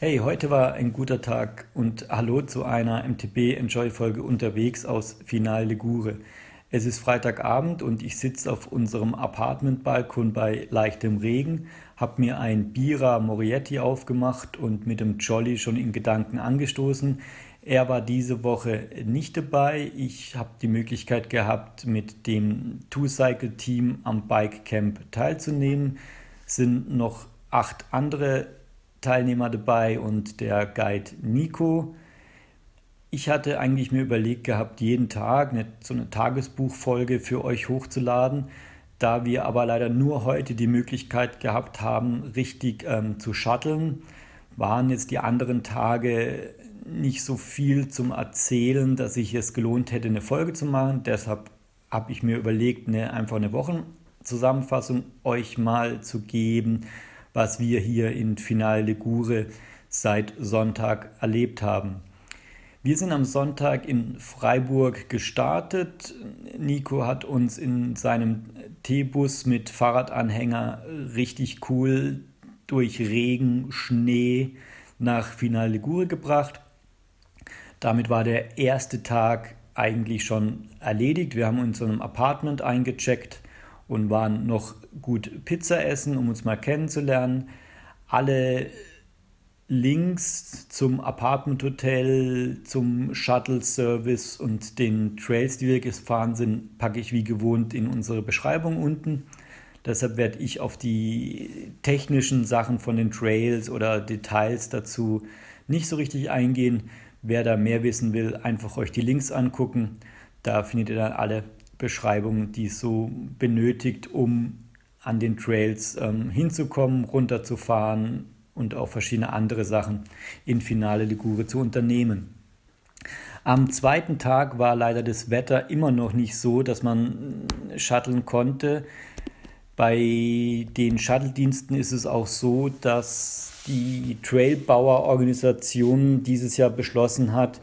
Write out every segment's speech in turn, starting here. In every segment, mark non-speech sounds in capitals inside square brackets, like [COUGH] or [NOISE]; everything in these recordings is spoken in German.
Hey, heute war ein guter Tag und hallo zu einer MTB Enjoy Folge unterwegs aus Final Ligure. Es ist Freitagabend und ich sitze auf unserem Apartmentbalkon bei leichtem Regen, habe mir ein Bira Morietti aufgemacht und mit dem Jolly schon in Gedanken angestoßen. Er war diese Woche nicht dabei. Ich habe die Möglichkeit gehabt, mit dem Two-Cycle-Team am Bike Camp teilzunehmen. Sind noch acht andere Teilnehmer dabei und der Guide Nico. Ich hatte eigentlich mir überlegt gehabt, jeden Tag eine, so eine Tagesbuchfolge für euch hochzuladen. Da wir aber leider nur heute die Möglichkeit gehabt haben, richtig ähm, zu shutteln, waren jetzt die anderen Tage nicht so viel zum Erzählen, dass ich es gelohnt hätte, eine Folge zu machen. Deshalb habe ich mir überlegt, eine, einfach eine Wochenzusammenfassung euch mal zu geben, was wir hier in Final Ligure seit Sonntag erlebt haben. Wir sind am Sonntag in Freiburg gestartet. Nico hat uns in seinem T-Bus mit Fahrradanhänger richtig cool durch Regen, Schnee nach Final Ligure gebracht. Damit war der erste Tag eigentlich schon erledigt. Wir haben uns in einem Apartment eingecheckt und waren noch gut Pizza essen, um uns mal kennenzulernen. Alle Links zum Apartment Hotel, zum Shuttle Service und den Trails, die wir gefahren sind, packe ich wie gewohnt in unsere Beschreibung unten. Deshalb werde ich auf die technischen Sachen von den Trails oder Details dazu nicht so richtig eingehen. Wer da mehr wissen will, einfach euch die Links angucken. Da findet ihr dann alle Beschreibungen, die es so benötigt, um an den Trails ähm, hinzukommen, runterzufahren und auch verschiedene andere Sachen in Finale Ligure zu unternehmen. Am zweiten Tag war leider das Wetter immer noch nicht so, dass man shutteln konnte. Bei den Shuttle-Diensten ist es auch so, dass die Trailbauer-Organisation dieses Jahr beschlossen hat,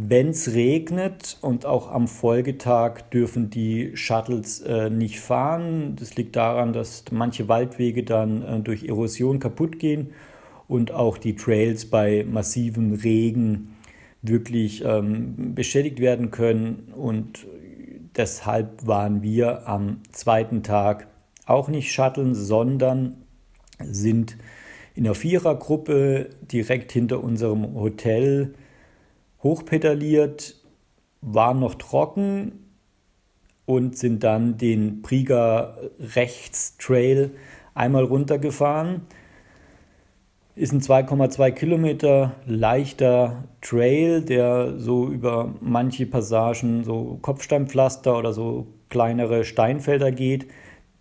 wenn es regnet und auch am Folgetag dürfen die Shuttles äh, nicht fahren. Das liegt daran, dass manche Waldwege dann äh, durch Erosion kaputt gehen und auch die Trails bei massivem Regen wirklich ähm, beschädigt werden können. Und deshalb waren wir am zweiten Tag auch nicht shutteln, sondern sind in der Vierergruppe direkt hinter unserem Hotel hochpedaliert, waren noch trocken und sind dann den Prieger Rechts Trail einmal runtergefahren. Ist ein 2,2 Kilometer leichter Trail, der so über manche Passagen, so Kopfsteinpflaster oder so kleinere Steinfelder geht,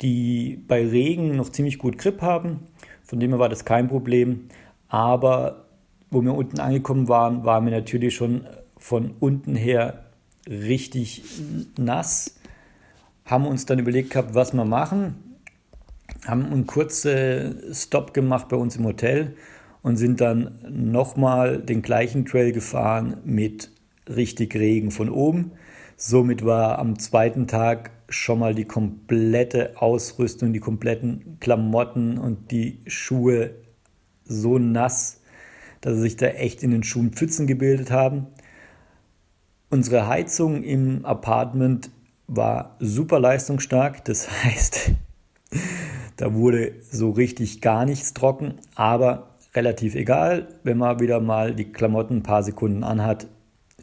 die bei Regen noch ziemlich gut Grip haben. Von dem her war das kein Problem. Aber wo wir unten angekommen waren, waren wir natürlich schon von unten her richtig nass. Haben uns dann überlegt gehabt, was wir machen. Haben einen kurzen Stop gemacht bei uns im Hotel und sind dann nochmal den gleichen Trail gefahren mit richtig Regen von oben. Somit war am zweiten Tag schon mal die komplette Ausrüstung, die kompletten Klamotten und die Schuhe so nass, dass sich da echt in den Schuhen Pfützen gebildet haben. Unsere Heizung im Apartment war super leistungsstark, das [LAUGHS] heißt, da wurde so richtig gar nichts trocken, aber relativ egal, wenn man wieder mal die Klamotten ein paar Sekunden anhat,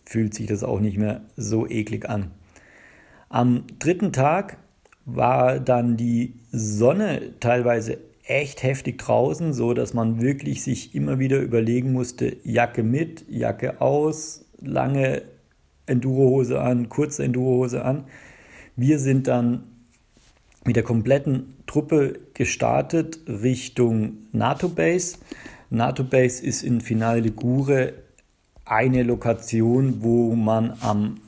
fühlt sich das auch nicht mehr so eklig an. Am dritten Tag war dann die Sonne teilweise echt heftig draußen, so dass man wirklich sich immer wieder überlegen musste, Jacke mit, Jacke aus, lange Endurohose an, kurze Endurohose an. Wir sind dann mit der kompletten Truppe gestartet Richtung NATO Base. NATO Base ist in Finale Ligure eine Lokation, wo man am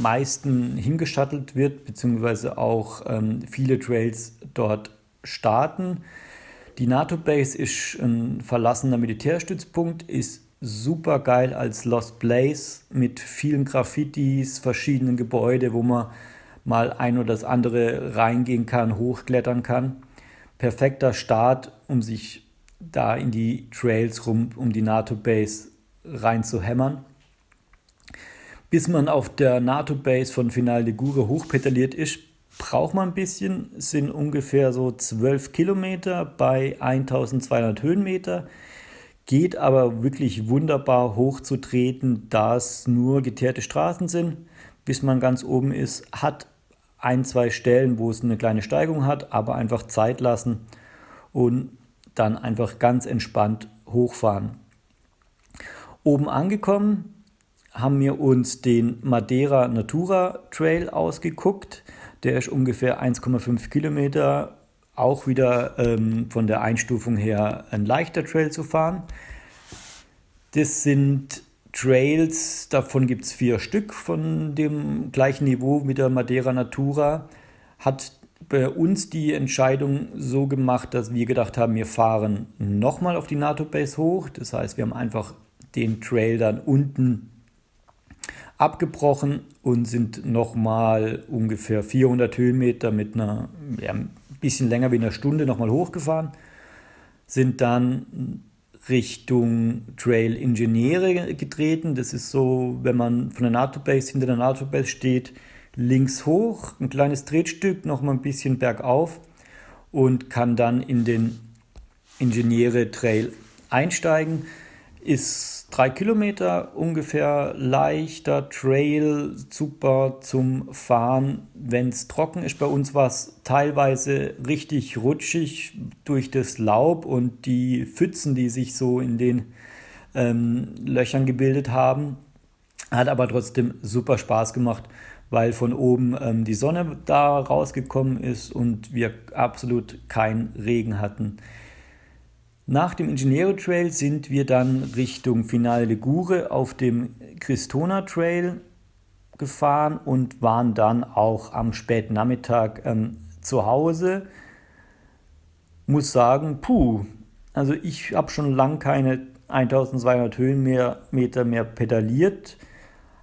meisten hingeschattelt wird, beziehungsweise auch ähm, viele Trails dort starten. Die NATO-Base ist ein verlassener Militärstützpunkt, ist super geil als Lost Place mit vielen Graffitis, verschiedenen Gebäuden, wo man mal ein oder das andere reingehen kann, hochklettern kann. Perfekter Start, um sich da in die Trails rum, um die NATO-Base rein zu hämmern. Bis man auf der NATO-Base von Final de Gure hochpedaliert ist, braucht man ein bisschen, sind ungefähr so 12 Kilometer bei 1200 Höhenmeter. Geht aber wirklich wunderbar hochzutreten, da es nur geteerte Straßen sind, bis man ganz oben ist. Hat ein, zwei Stellen, wo es eine kleine Steigung hat, aber einfach Zeit lassen und dann einfach ganz entspannt hochfahren. Oben angekommen haben wir uns den Madeira Natura Trail ausgeguckt. Der ist ungefähr 1,5 Kilometer, auch wieder ähm, von der Einstufung her ein leichter Trail zu fahren. Das sind Trails, davon gibt es vier Stück von dem gleichen Niveau mit der Madeira Natura. Hat bei uns die Entscheidung so gemacht, dass wir gedacht haben, wir fahren nochmal auf die NATO-Base hoch. Das heißt, wir haben einfach den Trail dann unten abgebrochen und sind nochmal ungefähr 400 Höhenmeter mit einer, ja, ein bisschen länger wie einer Stunde nochmal hochgefahren. Sind dann Richtung Trail Ingenieure getreten. Das ist so, wenn man von der NATO-Base hinter der NATO-Base steht, links hoch, ein kleines Tretstück, nochmal ein bisschen bergauf und kann dann in den Ingenieure Trail einsteigen. Ist drei Kilometer ungefähr leichter Trail, super zum Fahren, wenn es trocken ist. Bei uns war es teilweise richtig rutschig durch das Laub und die Pfützen, die sich so in den ähm, Löchern gebildet haben. Hat aber trotzdem super Spaß gemacht, weil von oben ähm, die Sonne da rausgekommen ist und wir absolut keinen Regen hatten. Nach dem Ingeniero Trail sind wir dann Richtung Finale Ligure auf dem Cristona Trail gefahren und waren dann auch am späten Nachmittag ähm, zu Hause. Muss sagen, puh, also ich habe schon lange keine 1200 Höhenmeter mehr pedaliert.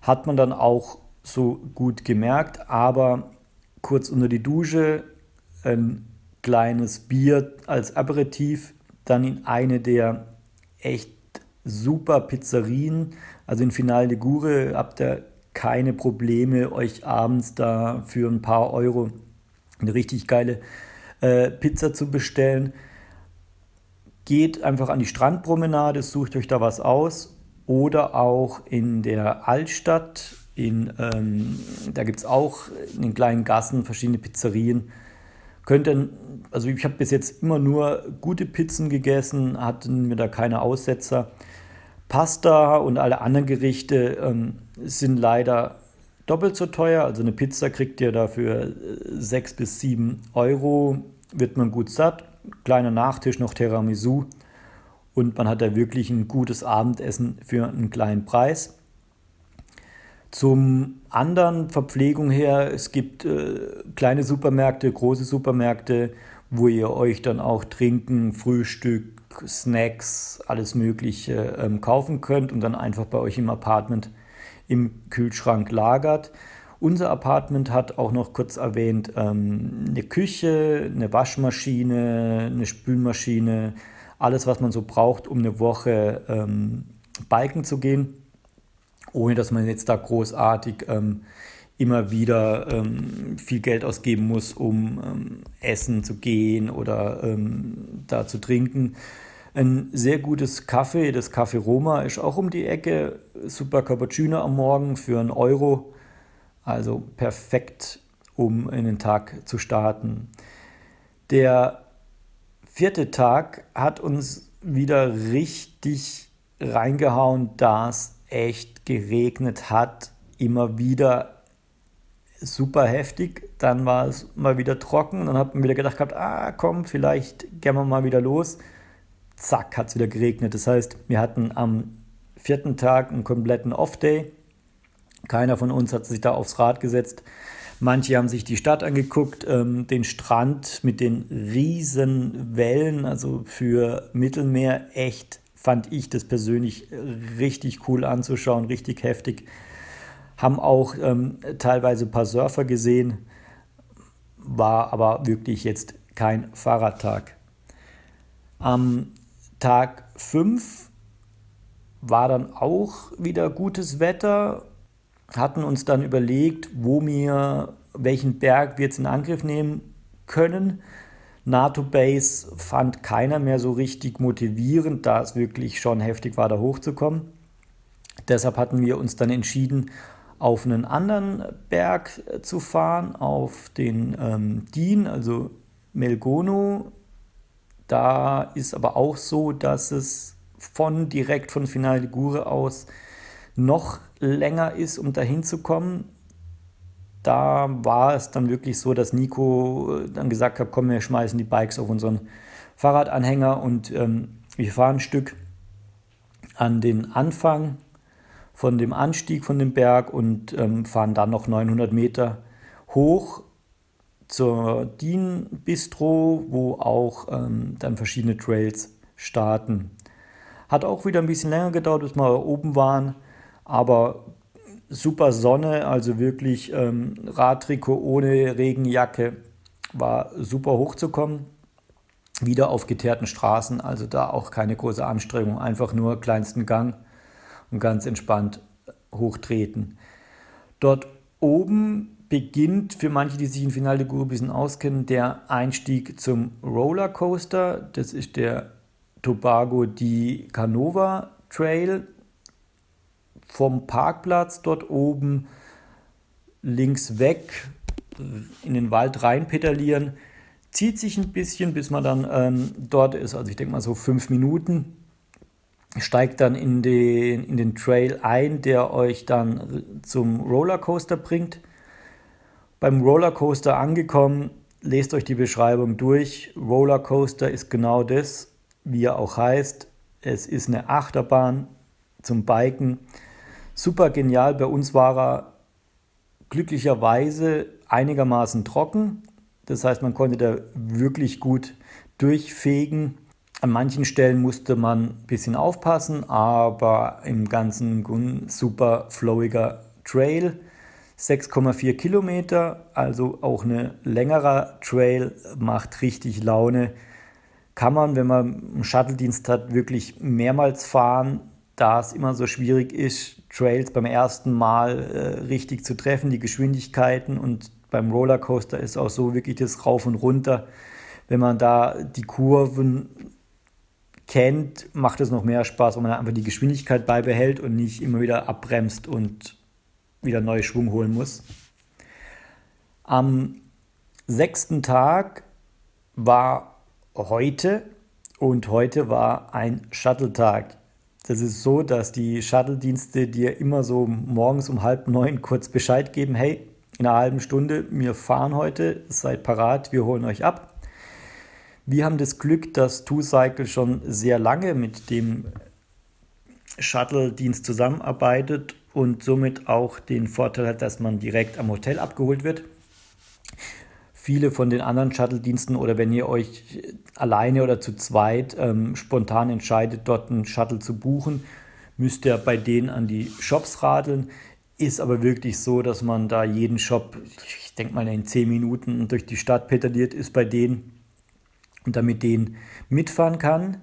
Hat man dann auch so gut gemerkt, aber kurz unter die Dusche ein kleines Bier als Aperitif dann in eine der echt super Pizzerien. Also in Final de Gure habt ihr keine Probleme, euch abends da für ein paar Euro eine richtig geile äh, Pizza zu bestellen. Geht einfach an die Strandpromenade, sucht euch da was aus. Oder auch in der Altstadt, in, ähm, da gibt es auch in den kleinen Gassen verschiedene Pizzerien könnte, also ich habe bis jetzt immer nur gute Pizzen gegessen, hatten mir da keine Aussetzer. Pasta und alle anderen Gerichte ähm, sind leider doppelt so teuer. Also eine Pizza kriegt ihr dafür 6 äh, bis 7 Euro, wird man gut satt. Kleiner Nachtisch, noch Tiramisu. Und man hat da wirklich ein gutes Abendessen für einen kleinen Preis. Zum anderen Verpflegung her, es gibt äh, kleine Supermärkte, große Supermärkte, wo ihr euch dann auch Trinken, Frühstück, Snacks, alles Mögliche ähm, kaufen könnt und dann einfach bei euch im Apartment im Kühlschrank lagert. Unser Apartment hat auch noch kurz erwähnt ähm, eine Küche, eine Waschmaschine, eine Spülmaschine, alles, was man so braucht, um eine Woche ähm, biken zu gehen ohne dass man jetzt da großartig ähm, immer wieder ähm, viel Geld ausgeben muss, um ähm, essen zu gehen oder ähm, da zu trinken. Ein sehr gutes Kaffee, das Café Roma, ist auch um die Ecke. Super Cappuccino am Morgen für einen Euro. Also perfekt, um in den Tag zu starten. Der vierte Tag hat uns wieder richtig reingehauen, da es echt geregnet hat, immer wieder super heftig. Dann war es mal wieder trocken. Dann hat man wieder gedacht gehabt, ah komm, vielleicht gehen wir mal wieder los. Zack, hat es wieder geregnet. Das heißt, wir hatten am vierten Tag einen kompletten Off-Day. Keiner von uns hat sich da aufs Rad gesetzt. Manche haben sich die Stadt angeguckt, ähm, den Strand mit den riesen Wellen, also für Mittelmeer echt fand ich das persönlich richtig cool anzuschauen, richtig heftig. Haben auch ähm, teilweise ein paar Surfer gesehen, war aber wirklich jetzt kein Fahrradtag. Am Tag 5 war dann auch wieder gutes Wetter, hatten uns dann überlegt, wo wir, welchen Berg wir jetzt in Angriff nehmen können. NATO-Base fand keiner mehr so richtig motivierend, da es wirklich schon heftig war, da hochzukommen. Deshalb hatten wir uns dann entschieden, auf einen anderen Berg zu fahren, auf den ähm, Dien, also Melgono. Da ist aber auch so, dass es von direkt von Final Ligure aus noch länger ist, um dahin zu kommen. Da war es dann wirklich so, dass Nico dann gesagt hat, komm, wir schmeißen die Bikes auf unseren Fahrradanhänger und ähm, wir fahren ein Stück an den Anfang von dem Anstieg von dem Berg und ähm, fahren dann noch 900 Meter hoch zur Dien Bistro, wo auch ähm, dann verschiedene Trails starten. Hat auch wieder ein bisschen länger gedauert, bis wir oben waren, aber super Sonne, also wirklich ähm, Radtrikot ohne Regenjacke, war super hochzukommen. Wieder auf geteerten Straßen, also da auch keine große Anstrengung, einfach nur kleinsten Gang und ganz entspannt hochtreten. Dort oben beginnt für manche, die sich in Final de Gour ein bisschen auskennen, der Einstieg zum Rollercoaster. Das ist der Tobago di Canova Trail. Vom Parkplatz dort oben links weg in den Wald rein pedalieren. Zieht sich ein bisschen, bis man dann ähm, dort ist. Also ich denke mal so fünf Minuten steigt dann in den, in den Trail ein, der euch dann zum Rollercoaster bringt. Beim Rollercoaster angekommen, lest euch die Beschreibung durch. Rollercoaster ist genau das, wie er auch heißt. Es ist eine Achterbahn zum Biken. Super genial. Bei uns war er glücklicherweise einigermaßen trocken. Das heißt, man konnte da wirklich gut durchfegen. An manchen Stellen musste man ein bisschen aufpassen, aber im Ganzen super flowiger Trail. 6,4 Kilometer, also auch ein längerer Trail, macht richtig Laune. Kann man, wenn man einen Shuttle-Dienst hat, wirklich mehrmals fahren, da es immer so schwierig ist, Trails beim ersten Mal äh, richtig zu treffen, die Geschwindigkeiten und beim Rollercoaster ist auch so wirklich das Rauf und Runter. Wenn man da die Kurven kennt, macht es noch mehr Spaß, wenn man einfach die Geschwindigkeit beibehält und nicht immer wieder abbremst und wieder neue Schwung holen muss. Am sechsten Tag war heute und heute war ein Shuttle-Tag. Das ist so, dass die Shuttle-Dienste dir immer so morgens um halb neun kurz Bescheid geben, hey, in einer halben Stunde, wir fahren heute, seid parat, wir holen euch ab. Wir haben das Glück, dass TwoCycle schon sehr lange mit dem Shuttle-Dienst zusammenarbeitet und somit auch den Vorteil hat, dass man direkt am Hotel abgeholt wird. Viele von den anderen Shuttle-Diensten oder wenn ihr euch alleine oder zu zweit ähm, spontan entscheidet, dort einen Shuttle zu buchen, müsst ihr bei denen an die Shops radeln. Ist aber wirklich so, dass man da jeden Shop, ich denke mal in 10 Minuten durch die Stadt pedaliert, ist bei denen und damit den mitfahren kann.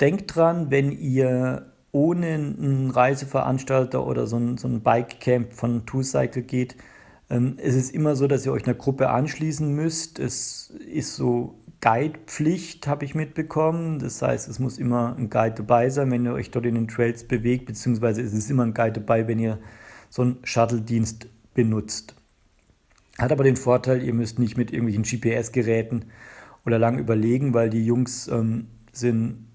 Denkt dran, wenn ihr ohne einen Reiseveranstalter oder so ein, so ein Bikecamp von Two-Cycle geht, ähm, es ist immer so, dass ihr euch einer Gruppe anschließen müsst. Es ist so Guide-Pflicht, habe ich mitbekommen. Das heißt, es muss immer ein Guide dabei sein, wenn ihr euch dort in den Trails bewegt, beziehungsweise es ist immer ein Guide dabei, wenn ihr so einen Shuttle-Dienst benutzt. Hat aber den Vorteil, ihr müsst nicht mit irgendwelchen GPS-Geräten oder lang überlegen, weil die Jungs ähm, sind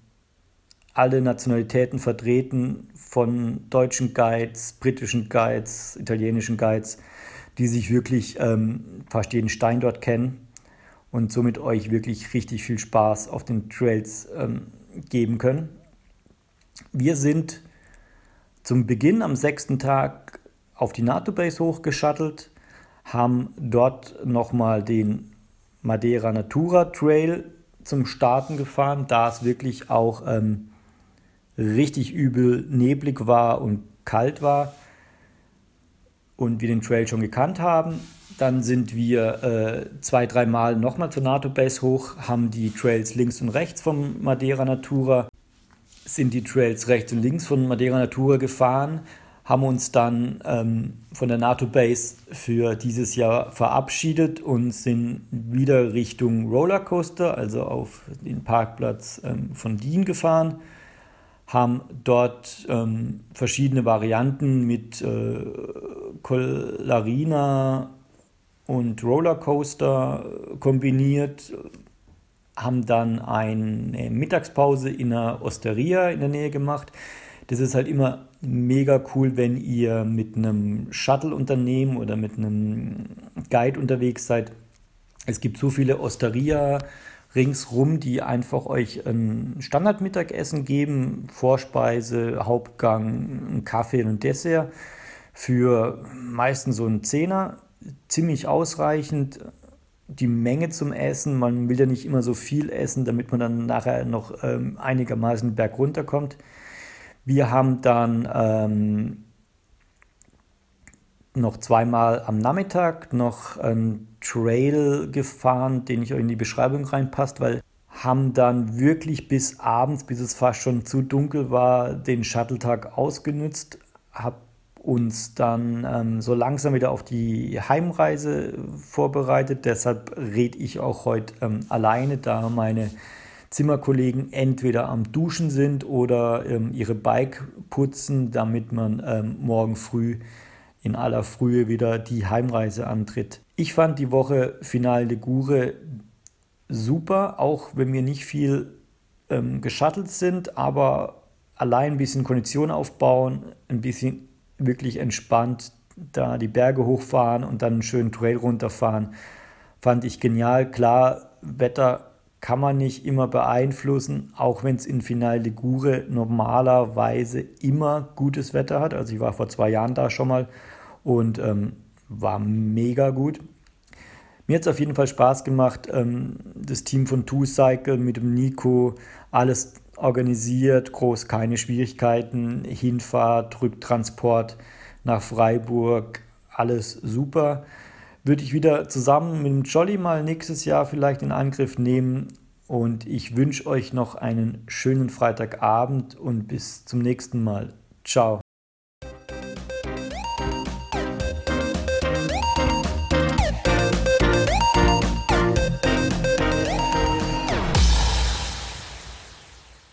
alle Nationalitäten vertreten, von deutschen Guides, britischen Guides, italienischen Guides, die sich wirklich ähm, fast jeden Stein dort kennen und somit euch wirklich richtig viel Spaß auf den Trails ähm, geben können. Wir sind zum Beginn am sechsten Tag auf die NATO-Base hochgeschattelt, haben dort nochmal den Madeira Natura Trail zum Starten gefahren, da es wirklich auch ähm, richtig übel neblig war und kalt war und wir den Trail schon gekannt haben. Dann sind wir äh, zwei, dreimal nochmal zur NATO Base hoch, haben die Trails links und rechts vom Madeira Natura sind die Trails rechts und links von Madeira Natura gefahren, haben uns dann ähm, von der NATO Base für dieses Jahr verabschiedet und sind wieder Richtung Rollercoaster, also auf den Parkplatz ähm, von Dien gefahren, haben dort ähm, verschiedene Varianten mit äh, Collarina und Rollercoaster kombiniert, haben dann eine Mittagspause in der Osteria in der Nähe gemacht. Das ist halt immer mega cool, wenn ihr mit einem Shuttle-Unternehmen oder mit einem Guide unterwegs seid. Es gibt so viele Osteria ringsrum, die einfach euch ein Standardmittagessen geben, Vorspeise, Hauptgang, einen Kaffee und Dessert für meistens so einen Zehner, ziemlich ausreichend. Die Menge zum Essen, man will ja nicht immer so viel essen, damit man dann nachher noch ähm, einigermaßen berg runterkommt. Wir haben dann ähm, noch zweimal am Nachmittag noch einen Trail gefahren, den ich euch in die Beschreibung reinpasst, weil haben dann wirklich bis abends, bis es fast schon zu dunkel war, den Shuttle-Tag ausgenutzt, habe uns dann ähm, so langsam wieder auf die Heimreise vorbereitet. Deshalb rede ich auch heute ähm, alleine, da meine Zimmerkollegen entweder am Duschen sind oder ähm, ihre Bike putzen, damit man ähm, morgen früh in aller Frühe wieder die Heimreise antritt. Ich fand die Woche Final de Gure super, auch wenn wir nicht viel ähm, geschattelt sind, aber allein ein bisschen Kondition aufbauen, ein bisschen wirklich entspannt da die Berge hochfahren und dann einen schönen Trail runterfahren, fand ich genial. Klar, Wetter kann man nicht immer beeinflussen, auch wenn es in Final de Gure normalerweise immer gutes Wetter hat. Also ich war vor zwei Jahren da schon mal und ähm, war mega gut. Mir hat es auf jeden Fall Spaß gemacht. Ähm, das Team von Two Cycle mit dem Nico, alles organisiert, groß keine Schwierigkeiten, Hinfahrt, Rücktransport nach Freiburg, alles super würde ich wieder zusammen mit dem Jolly mal nächstes Jahr vielleicht in Angriff nehmen. Und ich wünsche euch noch einen schönen Freitagabend und bis zum nächsten Mal. Ciao.